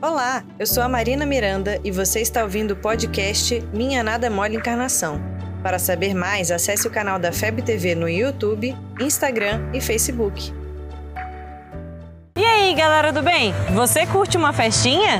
Olá, eu sou a Marina Miranda e você está ouvindo o podcast Minha Nada Mole Encarnação. Para saber mais, acesse o canal da FEB TV no YouTube, Instagram e Facebook. E aí, galera do bem? Você curte uma festinha?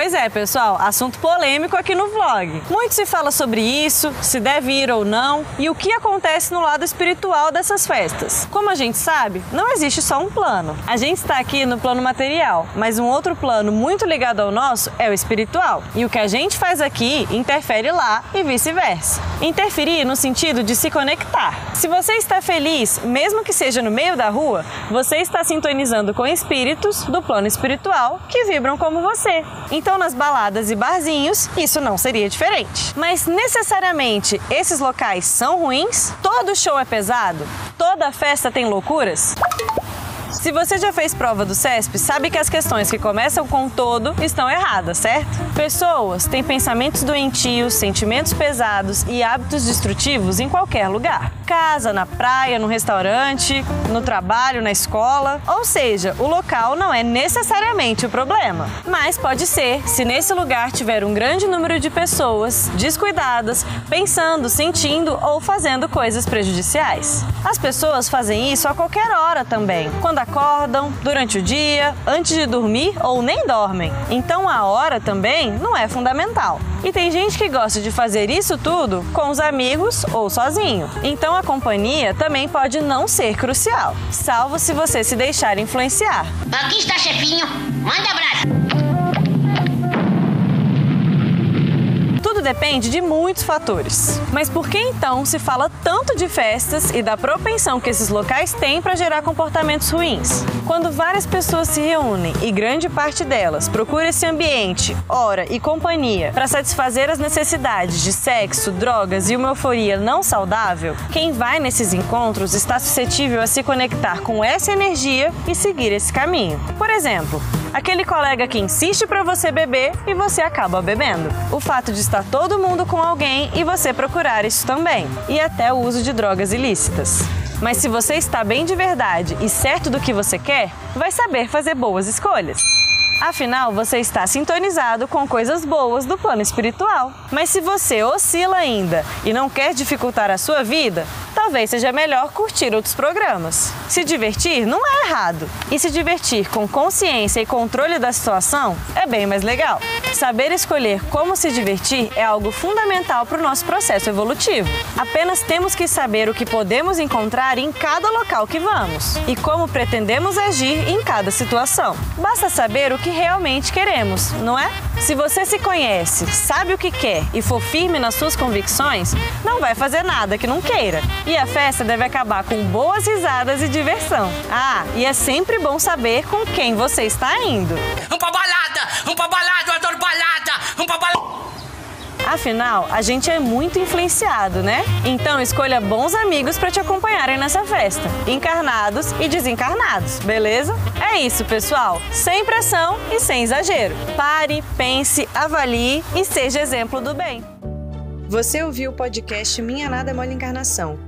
Pois é, pessoal, assunto polêmico aqui no vlog. Muito se fala sobre isso, se deve ir ou não e o que acontece no lado espiritual dessas festas. Como a gente sabe, não existe só um plano. A gente está aqui no plano material, mas um outro plano muito ligado ao nosso é o espiritual. E o que a gente faz aqui interfere lá e vice-versa. Interferir no sentido de se conectar. Se você está feliz, mesmo que seja no meio da rua, você está sintonizando com espíritos do plano espiritual que vibram como você. Então, nas baladas e barzinhos, isso não seria diferente. Mas necessariamente esses locais são ruins? Todo show é pesado? Toda festa tem loucuras? Se você já fez prova do CESP, sabe que as questões que começam com todo estão erradas, certo? Pessoas têm pensamentos doentios, sentimentos pesados e hábitos destrutivos em qualquer lugar. Casa, na praia, no restaurante, no trabalho, na escola. Ou seja, o local não é necessariamente o problema. Mas pode ser se nesse lugar tiver um grande número de pessoas descuidadas, pensando, sentindo ou fazendo coisas prejudiciais. As pessoas fazem isso a qualquer hora também. Quando acordam, durante o dia, antes de dormir ou nem dormem. Então a hora também não é fundamental. E tem gente que gosta de fazer isso tudo com os amigos ou sozinho. Então a companhia também pode não ser crucial, salvo se você se deixar influenciar. Aqui está, chefinho. Manda abraço. Depende de muitos fatores. Mas por que então se fala tanto de festas e da propensão que esses locais têm para gerar comportamentos ruins? Quando várias pessoas se reúnem e grande parte delas procura esse ambiente, hora e companhia para satisfazer as necessidades de sexo, drogas e uma euforia não saudável, quem vai nesses encontros está suscetível a se conectar com essa energia e seguir esse caminho. Por exemplo, aquele colega que insiste para você beber e você acaba bebendo. O fato de estar todo mundo com alguém e você procurar isso também. E até o uso de drogas ilícitas. Mas se você está bem de verdade e certo do que você quer, vai saber fazer boas escolhas. Afinal, você está sintonizado com coisas boas do plano espiritual. Mas se você oscila ainda e não quer dificultar a sua vida, talvez seja melhor curtir outros programas. Se divertir não é errado. E se divertir com consciência e controle da situação é bem mais legal. Saber escolher como se divertir é algo fundamental para o nosso processo evolutivo. Apenas temos que saber o que podemos encontrar em cada local que vamos e como pretendemos agir em cada situação. Basta saber o que realmente queremos, não é? Se você se conhece, sabe o que quer e for firme nas suas convicções, não vai fazer nada que não queira. E a festa deve acabar com boas risadas e diversão. Ah, e é sempre bom saber com quem você está indo. Vamos pra balada! Vamos pra balada! Eu adoro balada! Vamos pra balada! Afinal, a gente é muito influenciado, né? Então escolha bons amigos para te acompanharem nessa festa, encarnados e desencarnados, beleza? É isso, pessoal. Sem pressão e sem exagero. Pare, pense, avalie e seja exemplo do bem. Você ouviu o podcast Minha Nada Mole Encarnação.